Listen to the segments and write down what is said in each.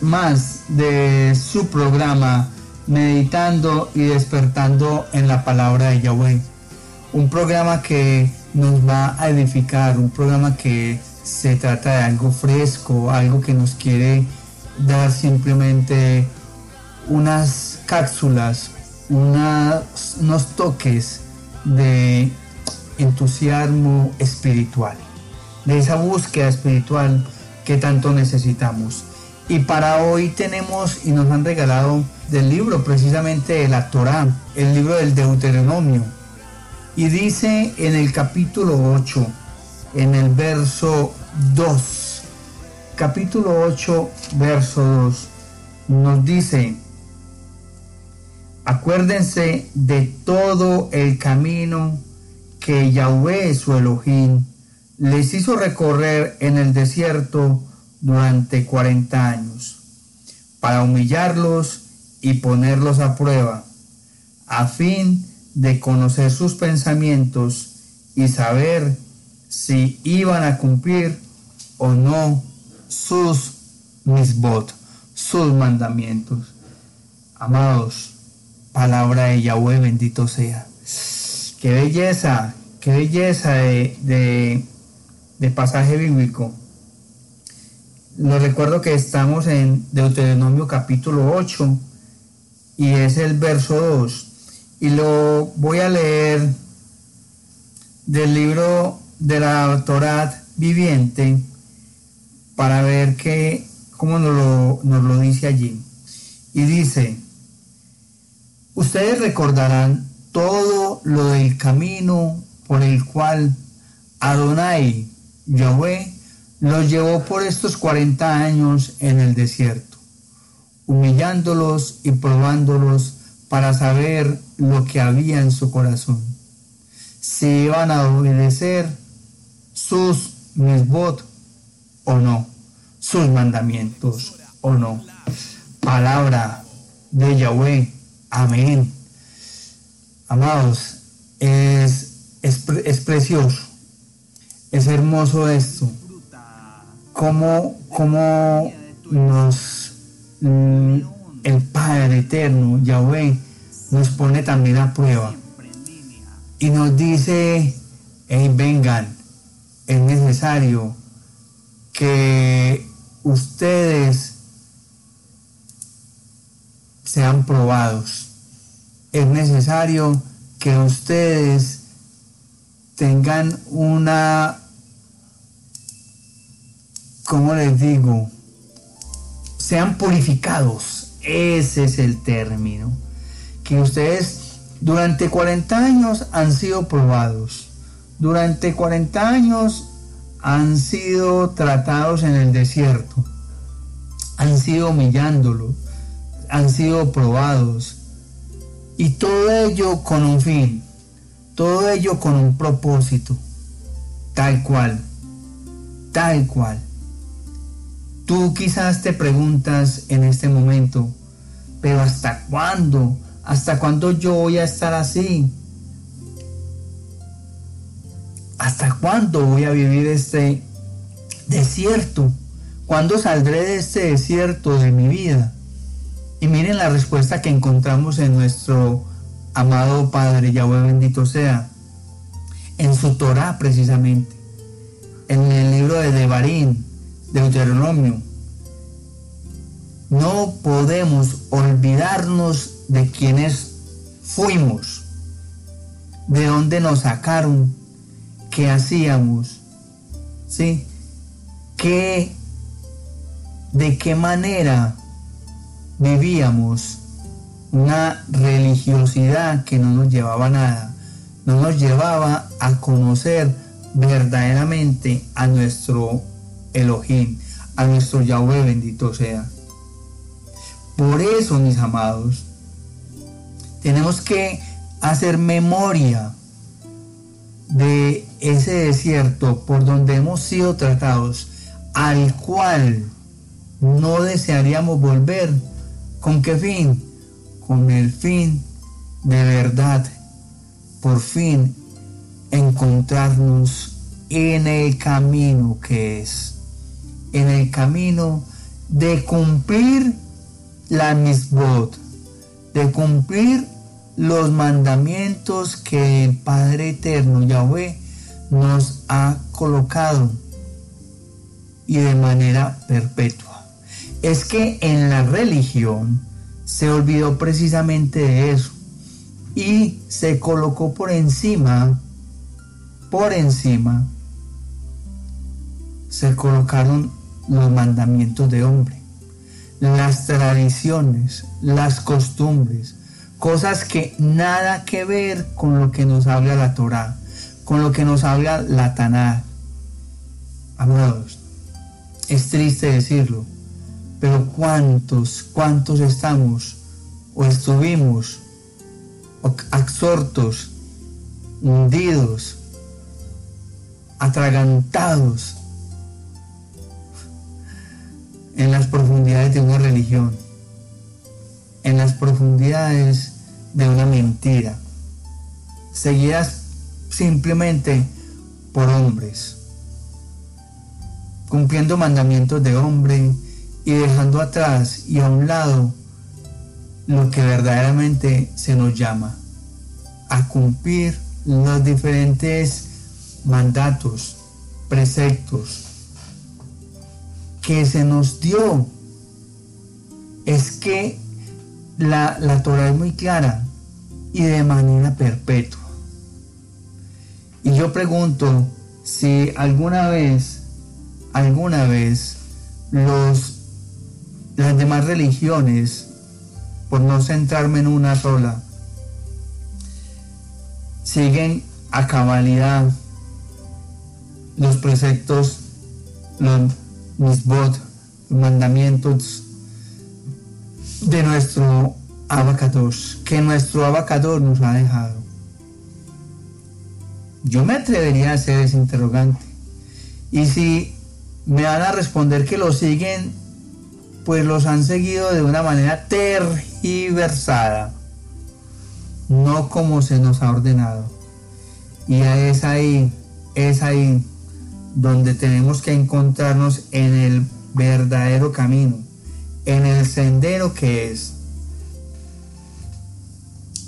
más de su programa Meditando y despertando en la palabra de Yahweh. Un programa que nos va a edificar, un programa que se trata de algo fresco, algo que nos quiere dar simplemente unas cápsulas, unos toques de entusiasmo espiritual, de esa búsqueda espiritual que tanto necesitamos. Y para hoy tenemos y nos han regalado del libro precisamente de la Torá, el libro del Deuteronomio. Y dice en el capítulo 8, en el verso 2, capítulo 8, verso 2, nos dice, acuérdense de todo el camino que Yahweh su Elohim les hizo recorrer en el desierto durante 40 años, para humillarlos y ponerlos a prueba, a fin de conocer sus pensamientos y saber si iban a cumplir o no sus misbot, sus mandamientos. Amados, palabra de Yahweh, bendito sea. Qué belleza, qué belleza de, de, pasaje bíblico. Lo recuerdo que estamos en Deuteronomio capítulo 8 y es el verso 2. Y lo voy a leer del libro de la Torah viviente para ver que, cómo nos lo, nos lo dice allí. Y dice, ustedes recordarán todo lo del camino por el cual Adonai, Yahweh, los llevó por estos 40 años en el desierto, humillándolos y probándolos para saber lo que había en su corazón, si iban a obedecer sus misbot o no, sus mandamientos o no. Palabra de Yahweh. Amén. Amados, es, es, precioso, es hermoso esto. Como, como nos, mm, el Padre Eterno, Yahweh, nos pone también a prueba. Y nos dice, vengan, es necesario que ustedes sean probados es necesario que ustedes tengan una, ¿cómo les digo? Sean purificados. Ese es el término. Que ustedes durante 40 años han sido probados. Durante 40 años han sido tratados en el desierto. Han sido humillándolos. Han sido probados y todo ello con un fin, todo ello con un propósito, tal cual, tal cual. Tú quizás te preguntas en este momento, pero ¿hasta cuándo? ¿Hasta cuándo yo voy a estar así? ¿Hasta cuándo voy a vivir este desierto? ¿Cuándo saldré de este desierto de mi vida? Y miren la respuesta que encontramos en nuestro amado Padre Yahweh bendito sea, en su Torah precisamente, en el libro de Devarim, Deuteronomio. No podemos olvidarnos de quienes fuimos, de dónde nos sacaron, qué hacíamos, ¿sí? ¿Qué, de qué manera vivíamos una religiosidad que no nos llevaba a nada, no nos llevaba a conocer verdaderamente a nuestro Elohim, a nuestro Yahweh bendito sea. Por eso, mis amados, tenemos que hacer memoria de ese desierto por donde hemos sido tratados, al cual no desearíamos volver ¿Con qué fin? Con el fin de verdad, por fin encontrarnos en el camino que es, en el camino de cumplir la misbot, de cumplir los mandamientos que el Padre Eterno, Yahweh, nos ha colocado y de manera perpetua. Es que en la religión se olvidó precisamente de eso y se colocó por encima, por encima, se colocaron los mandamientos de hombre, las tradiciones, las costumbres, cosas que nada que ver con lo que nos habla la Torá, con lo que nos habla la Taná. Amados, es triste decirlo, pero ¿cuántos, cuántos estamos o estuvimos absortos, hundidos, atragantados en las profundidades de una religión, en las profundidades de una mentira, seguidas simplemente por hombres, cumpliendo mandamientos de hombre y dejando atrás y a un lado lo que verdaderamente se nos llama a cumplir los diferentes mandatos, preceptos que se nos dio. Es que la, la Torah es muy clara y de manera perpetua. Y yo pregunto si alguna vez, alguna vez, los, las demás religiones, por no centrarme en una sola, siguen a cabalidad los preceptos, los misbot, mandamientos de nuestro abacados, que nuestro abacador nos ha dejado. Yo me atrevería a hacer ese interrogante. Y si me van a responder que lo siguen, pues los han seguido de una manera tergiversada, no como se nos ha ordenado. Y es ahí, es ahí donde tenemos que encontrarnos en el verdadero camino, en el sendero que es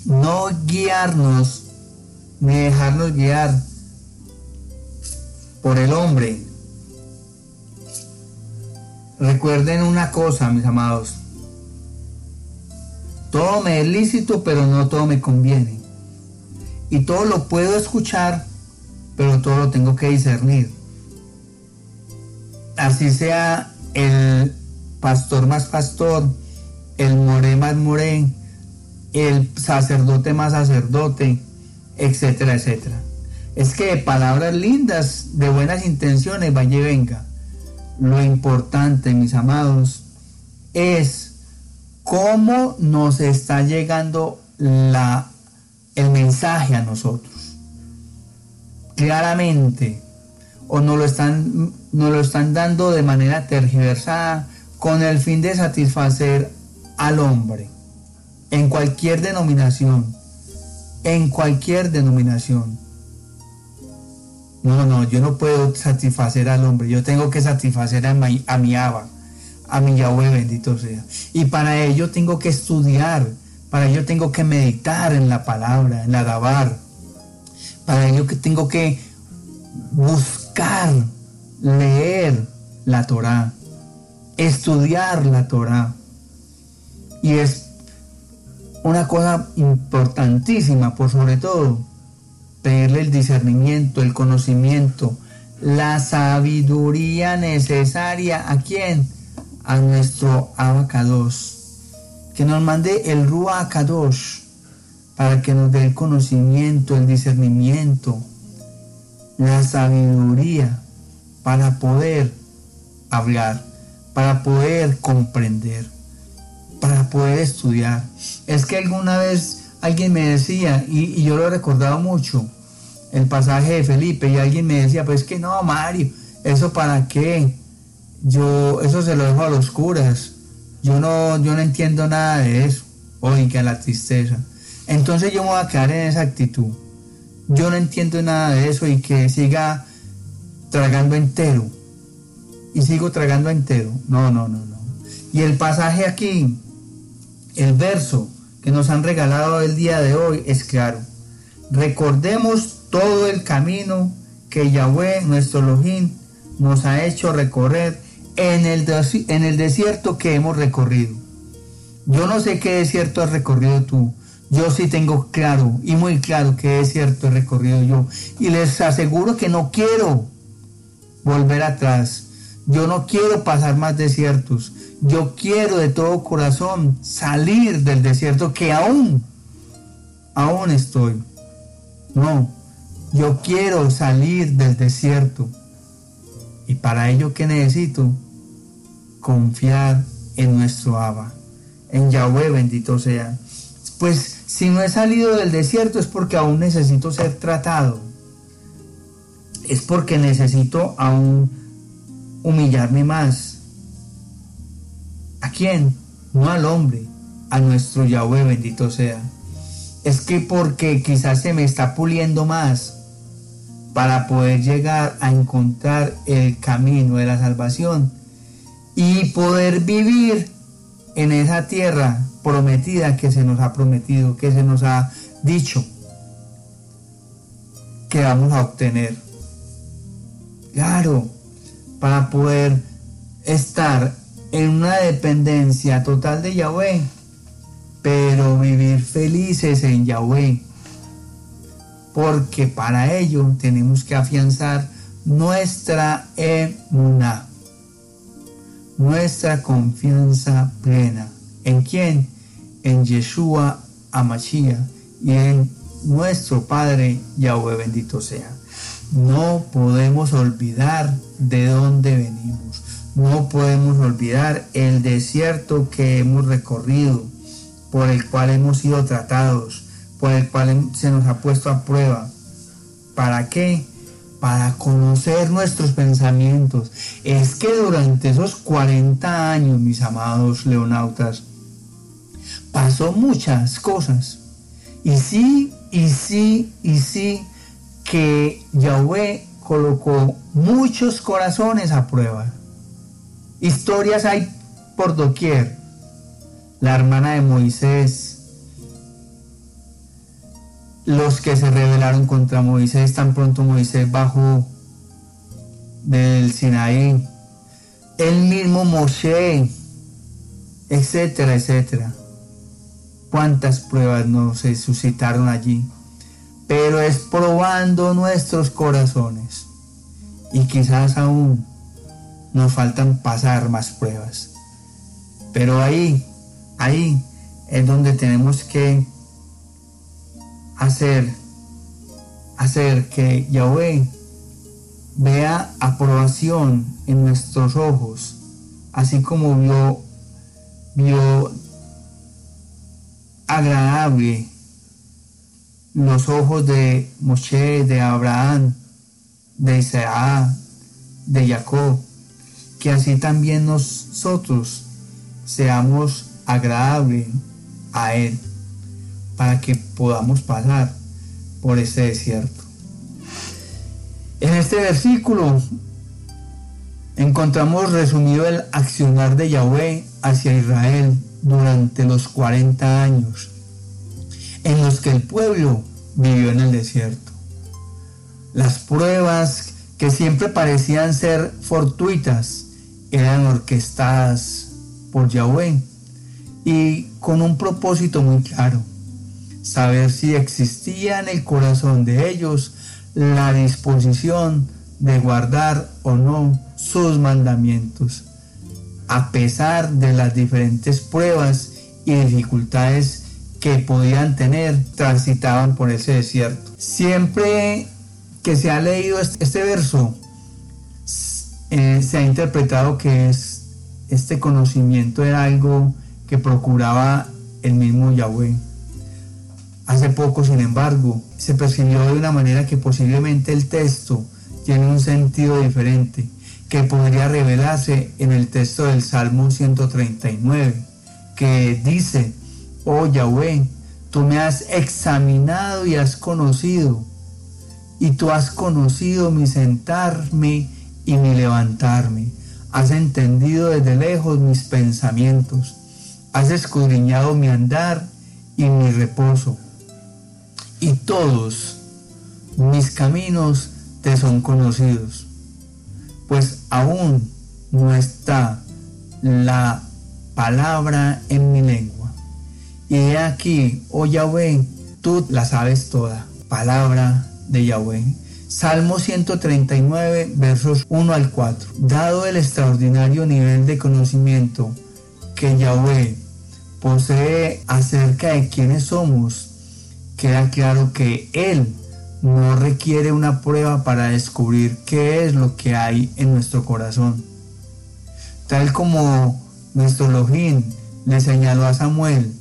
no guiarnos ni dejarnos guiar por el hombre. Recuerden una cosa, mis amados. Todo me es lícito, pero no todo me conviene. Y todo lo puedo escuchar, pero todo lo tengo que discernir. Así sea el pastor más pastor, el more más more, el sacerdote más sacerdote, etcétera, etcétera. Es que palabras lindas, de buenas intenciones, vaya y venga. Lo importante, mis amados, es cómo nos está llegando la, el mensaje a nosotros. Claramente, o nos lo, están, nos lo están dando de manera tergiversada con el fin de satisfacer al hombre en cualquier denominación, en cualquier denominación. No, no, yo no puedo satisfacer al hombre, yo tengo que satisfacer a mi, a mi Abba, a mi Yahweh bendito sea. Y para ello tengo que estudiar, para ello tengo que meditar en la palabra, en la Dabar. Para ello que tengo que buscar, leer la Torah, estudiar la Torah. Y es una cosa importantísima, por sobre todo, pedirle el discernimiento, el conocimiento, la sabiduría necesaria a quién? A nuestro abacados. Que nos mande el Ruach Kadosh para que nos dé el conocimiento, el discernimiento, la sabiduría para poder hablar, para poder comprender para poder estudiar. Es que alguna vez alguien me decía, y, yo lo he recordado mucho, el pasaje de Felipe, y alguien me decía, pues que no, Mario, ¿eso para qué? Yo, eso se lo dejo a los curas. Yo no, yo no entiendo nada de eso. Oiga, la tristeza. Entonces yo me voy a quedar en esa actitud. Yo no entiendo nada de eso y que siga tragando entero. Y sigo tragando entero. No, no, no, no. Y el pasaje aquí, el verso que nos han regalado el día de hoy es claro. Recordemos todo el camino que Yahweh, nuestro Elohim, nos ha hecho recorrer en el, en el desierto que hemos recorrido. Yo no sé qué desierto has recorrido tú. Yo sí tengo claro y muy claro qué desierto he recorrido yo. Y les aseguro que no quiero volver atrás. Yo no quiero pasar más desiertos. Yo quiero de todo corazón salir del desierto que aún, aún estoy. No, yo quiero salir del desierto. Y para ello, ¿qué necesito? Confiar en nuestro Abba, en Yahweh bendito sea. Pues si no he salido del desierto es porque aún necesito ser tratado. Es porque necesito aún humillarme más. ¿A quién? No al hombre, a nuestro Yahweh bendito sea. Es que porque quizás se me está puliendo más para poder llegar a encontrar el camino de la salvación y poder vivir en esa tierra prometida que se nos ha prometido, que se nos ha dicho que vamos a obtener. Claro, para poder estar en una dependencia total de Yahweh, pero vivir felices en Yahweh porque para ello tenemos que afianzar nuestra emuná, nuestra confianza plena. ¿En quién? En Yeshua Amashia y en nuestro Padre Yahweh bendito sea. No podemos olvidar de dónde venimos. No podemos olvidar el desierto que hemos recorrido, por el cual hemos sido tratados por el cual se nos ha puesto a prueba. ¿Para qué? Para conocer nuestros pensamientos. Es que durante esos 40 años, mis amados leonautas, pasó muchas cosas. Y sí, y sí, y sí, que Yahweh colocó muchos corazones a prueba. Historias hay por doquier. La hermana de Moisés, los que se rebelaron contra Moisés, tan pronto Moisés bajó del Sinaí, el mismo Moshe, etcétera, etcétera. Cuántas pruebas nos se suscitaron allí, pero es probando nuestros corazones y quizás aún nos faltan pasar más pruebas. Pero ahí, ahí es donde tenemos que hacer, hacer que Yahweh vea aprobación en nuestros ojos, así como vio, vio agradable los ojos de Moshe, de Abraham, de Isaac, de Jacob, que así también nosotros seamos agradables a Él para que podamos pasar por este desierto. En este versículo encontramos resumido el accionar de Yahweh hacia Israel durante los 40 años en los que el pueblo vivió en el desierto. Las pruebas que siempre parecían ser fortuitas eran orquestadas por Yahweh y con un propósito muy claro saber si existía en el corazón de ellos la disposición de guardar o no sus mandamientos, a pesar de las diferentes pruebas y dificultades que podían tener, transitaban por ese desierto. Siempre que se ha leído este verso, eh, se ha interpretado que es, este conocimiento era algo que procuraba el mismo Yahweh. Hace poco, sin embargo, se percibió de una manera que posiblemente el texto tiene un sentido diferente, que podría revelarse en el texto del Salmo 139, que dice, oh Yahweh, tú me has examinado y has conocido, y tú has conocido mi sentarme y mi levantarme. has entendido desde lejos mis pensamientos, has escudriñado mi andar y mi reposo, y todos mis caminos te son conocidos, pues aún no está la palabra en mi lengua. Aquí, oh Yahweh, tú la sabes toda. Palabra de Yahweh. Salmo 139, versos 1 al 4. Dado el extraordinario nivel de conocimiento que Yahweh posee acerca de quiénes somos, queda claro que Él no requiere una prueba para descubrir qué es lo que hay en nuestro corazón. Tal como nuestro Elohim le señaló a Samuel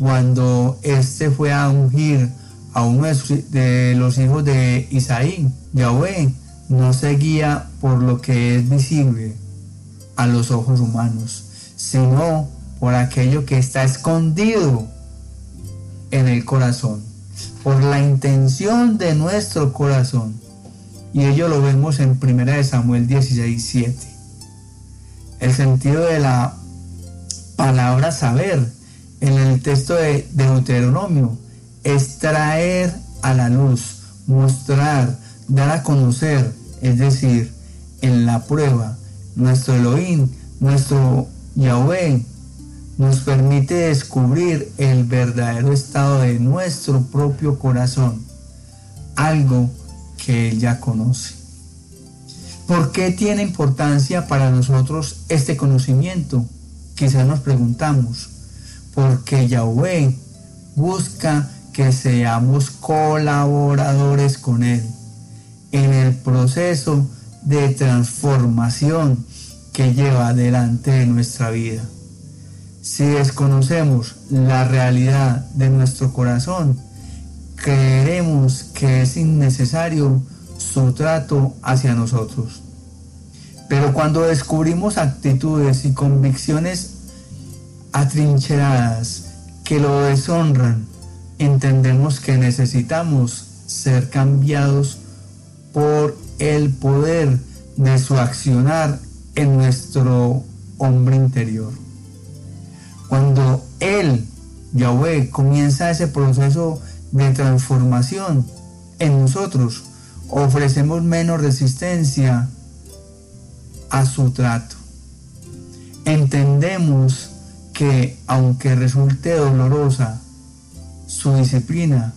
cuando éste fue a ungir a uno de los hijos de Isaí, Yahweh no se guía por lo que es visible a los ojos humanos, sino por aquello que está escondido en el corazón, por la intención de nuestro corazón. Y ello lo vemos en 1 Samuel 16, 7. El sentido de la palabra saber en el texto de Deuteronomio es traer a la luz, mostrar, dar a conocer, es decir, en la prueba, nuestro Elohim, nuestro Yahweh, nos permite descubrir el verdadero estado de nuestro propio corazón, algo que Él ya conoce. ¿Por qué tiene importancia para nosotros este conocimiento? Quizás nos preguntamos, porque Yahweh busca que seamos colaboradores con Él en el proceso de transformación que lleva adelante de nuestra vida. Si desconocemos la realidad de nuestro corazón, creeremos que es innecesario su trato hacia nosotros. Pero cuando descubrimos actitudes y convicciones atrincheradas que lo deshonran, entendemos que necesitamos ser cambiados por el poder de su accionar en nuestro hombre interior. Cuando Él, Yahweh, comienza ese proceso de transformación en nosotros, ofrecemos menos resistencia a su trato. Entendemos que aunque resulte dolorosa su disciplina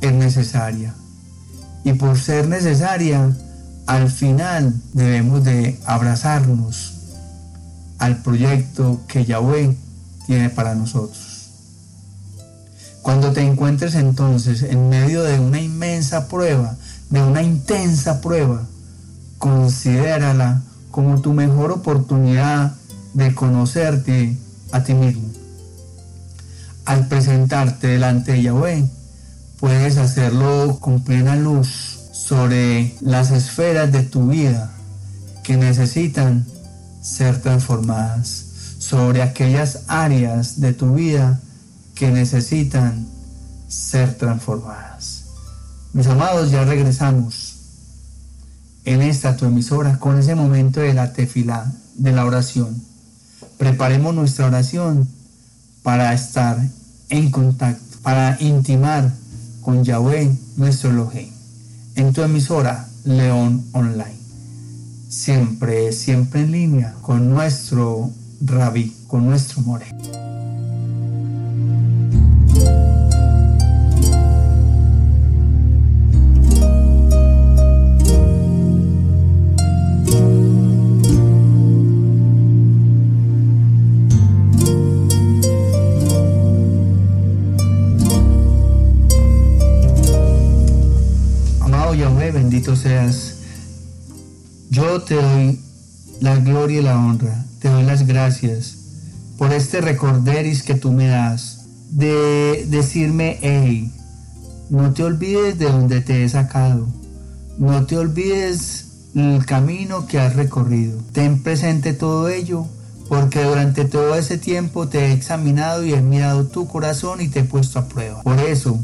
es necesaria. Y por ser necesaria, al final debemos de abrazarnos al proyecto que Yahweh tiene para nosotros. Cuando te encuentres entonces en medio de una inmensa prueba, de una intensa prueba, considérala como tu mejor oportunidad de conocerte a ti mismo al presentarte delante de Yahweh, puedes hacerlo con plena luz sobre las esferas de tu vida que necesitan ser transformadas, sobre aquellas áreas de tu vida que necesitan ser transformadas. Mis amados, ya regresamos en esta tu emisora con ese momento de la tefilá, de la oración. Preparemos nuestra oración para estar en contacto, para intimar con Yahweh, nuestro Elohim, en tu emisora León Online. Siempre, siempre en línea con nuestro Rabí, con nuestro More. Seas. Yo te doy la gloria y la honra, te doy las gracias por este recorderis que tú me das, de decirme, hey, no te olvides de donde te he sacado, no te olvides el camino que has recorrido, ten presente todo ello, porque durante todo ese tiempo te he examinado y he mirado tu corazón y te he puesto a prueba. Por eso,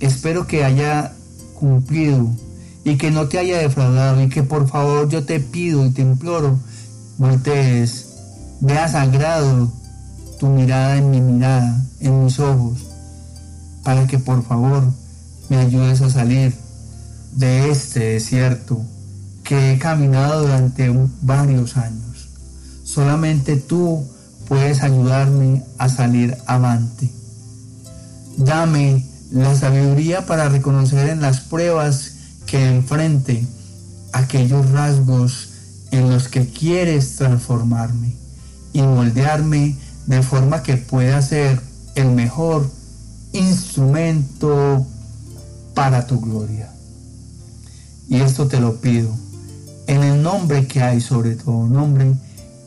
espero que haya cumplido y que no te haya defraudado y que por favor yo te pido y te imploro voltees, veas sagrado tu mirada en mi mirada, en mis ojos, para que por favor me ayudes a salir de este desierto que he caminado durante varios años. Solamente tú puedes ayudarme a salir avante. Dame la sabiduría para reconocer en las pruebas que enfrente aquellos rasgos en los que quieres transformarme y moldearme de forma que pueda ser el mejor instrumento para tu gloria. Y esto te lo pido en el nombre que hay sobre todo nombre,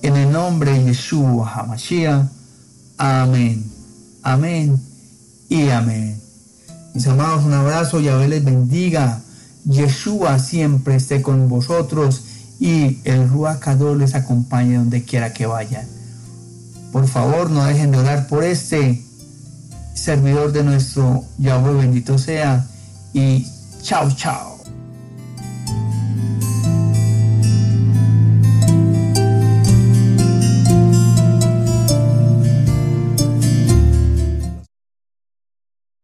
en el nombre de Yeshua HaMashiach. Amén, amén y amén. Mis amados, un abrazo, Yahvé les bendiga. Yeshua siempre esté con vosotros y el Ruach les acompañe donde quiera que vayan. Por favor, no dejen de orar por este servidor de nuestro Yahweh bendito sea y chao chao.